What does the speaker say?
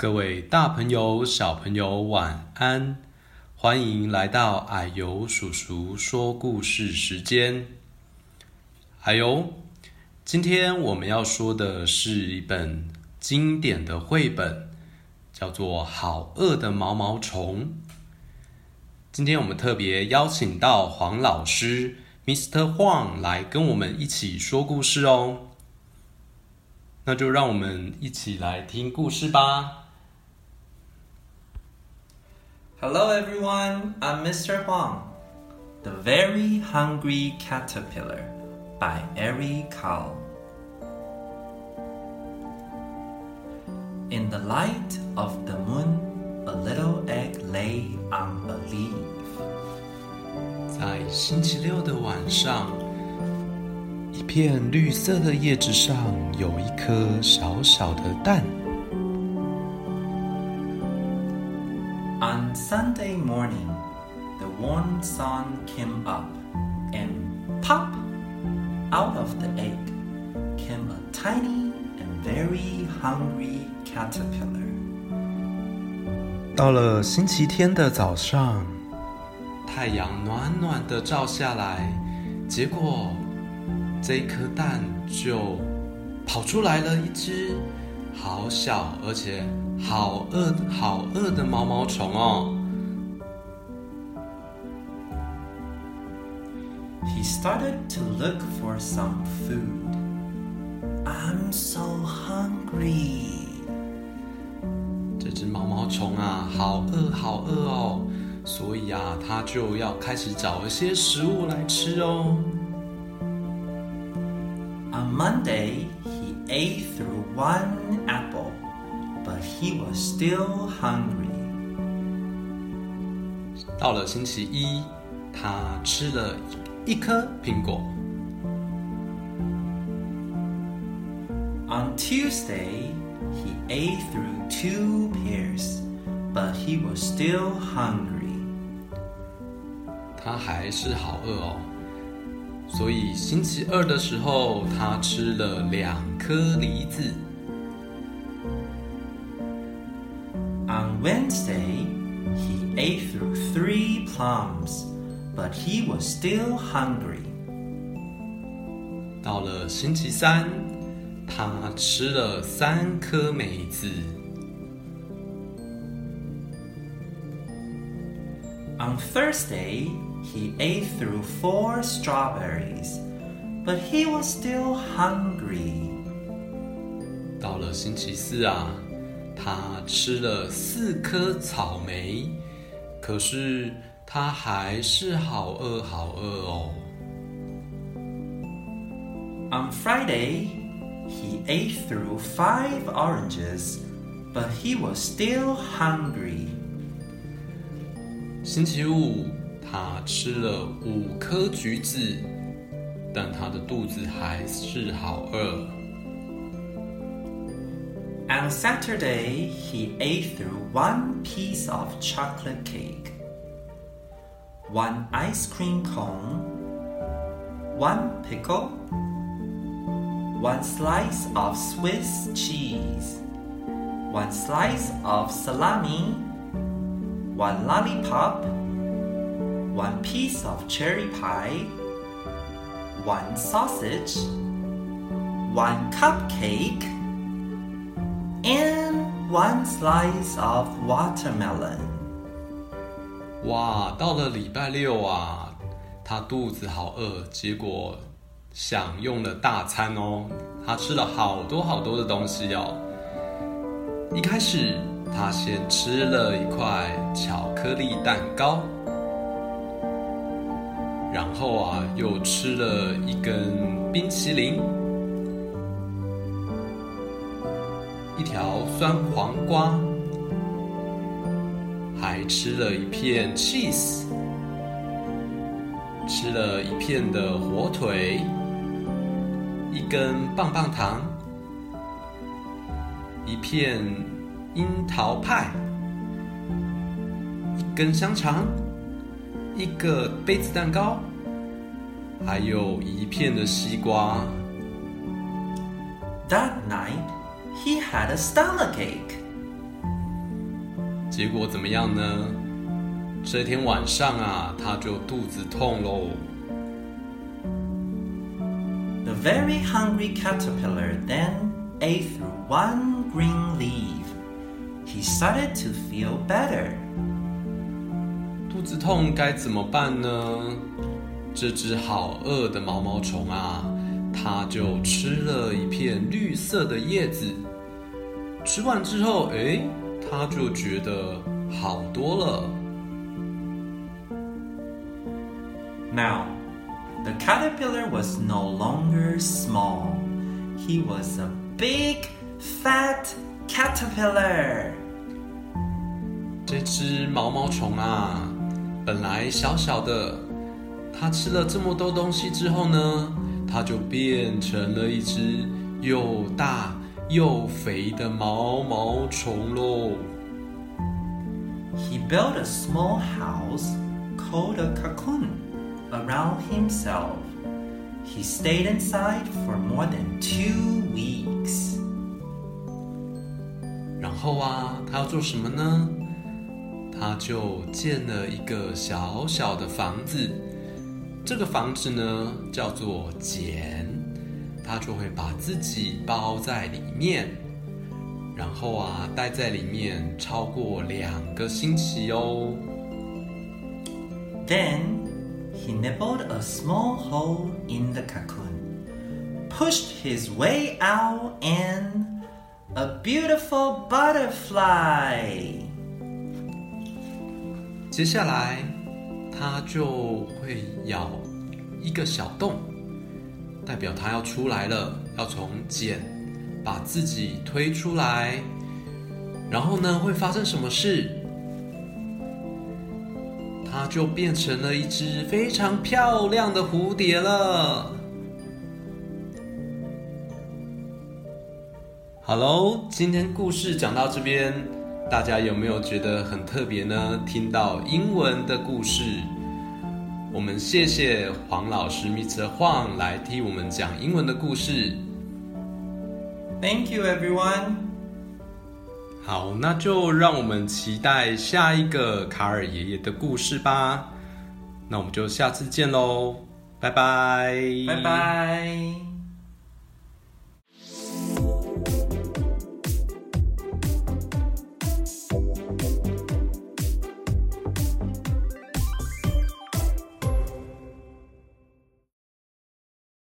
各位大朋友、小朋友，晚安！欢迎来到矮油叔叔说故事时间。啊呦，今天我们要说的是一本经典的绘本，叫做《好饿的毛毛虫》。今天我们特别邀请到黄老师，Mr. Huang 来跟我们一起说故事哦。那就让我们一起来听故事吧。Hello everyone, I'm Mr. Huang. The Very Hungry Caterpillar by Ari Kal. In the light of the moon, a little egg lay on a leaf. 在星期六的晚上，一片绿色的叶子上有一颗小小的蛋。 Sunday morning, the warm sun came up, and pop! Out of the egg came a tiny and very hungry caterpillar. 到了星期天的早上，太阳暖暖的照下来，结果这一颗蛋就跑出来了一只好小而且。 好饿，好饿的毛毛虫哦！He started to look for some food. I'm so hungry. 这只毛毛虫啊，好饿，好饿哦！所以啊，它就要开始找一些食物来吃哦。On Monday, he ate through one apple. He was still hungry. 到了星期一，他吃了一颗苹果。On Tuesday, he ate through two pears, but he was still hungry. 他还是好饿哦，所以星期二的时候，他吃了两颗梨子。On Wednesday, he ate through three plums, but he was still hungry. 到了星期三，他吃了三颗梅子。On Thursday, he ate through four strawberries, but he was still hungry. 到了星期四啊。 他吃了四颗草莓，可是他还是好饿，好饿哦。On Friday, he ate through five oranges, but he was still hungry. 星期五，他吃了五颗橘子，但他的肚子还是好饿。On Saturday, he ate through one piece of chocolate cake, one ice cream cone, one pickle, one slice of Swiss cheese, one slice of salami, one lollipop, one piece of cherry pie, one sausage, one cupcake, And one slice of watermelon。哇，到了礼拜六啊，他肚子好饿，结果享用了大餐哦。他吃了好多好多的东西哦。一开始，他先吃了一块巧克力蛋糕，然后啊，又吃了一根冰淇淋。一条酸黄瓜，还吃了一片 cheese，吃了一片的火腿，一根棒棒糖，一片樱桃派，一根香肠，一个杯子蛋糕，还有一片的西瓜。That night. He had a stomachache. 结果怎么样呢？这天晚上啊，他就肚子痛喽。The very hungry caterpillar then ate through one green leaf. He started to feel better. 肚子痛该怎么办呢？这只好饿的毛毛虫啊， 它就吃了一片绿色的叶子。吃完之后，哎，它就觉得好多了。Now, the caterpillar was no longer small. He was a big, fat caterpillar. 这只毛毛虫啊，本来小小的，它吃了这么多东西之后呢，它就变成了一只又大又肥的毛毛虫喽。He built a small house called a cocoon. around himself. He stayed inside for more than two weeks. 然后啊，他要做什么呢？他就建了一个小小的房子。这个房子呢，叫做茧。它就会把自己包在里面，然后啊，待在里面超过两个星期哦。Then He nibbled a small hole in the cocoon, pushed his way out, and a beautiful butterfly. 接下来，他就会咬一个小洞，代表它要出来了，要从茧把自己推出来。然后呢，会发生什么事？它就变成了一只非常漂亮的蝴蝶了。好喽，今天故事讲到这边，大家有没有觉得很特别呢？听到英文的故事，我们谢谢黄老师 Mr. Huang 来替我们讲英文的故事。Thank you, everyone. 好，那就让我们期待下一个卡尔爷爷的故事吧。那我们就下次见喽，拜拜，拜拜。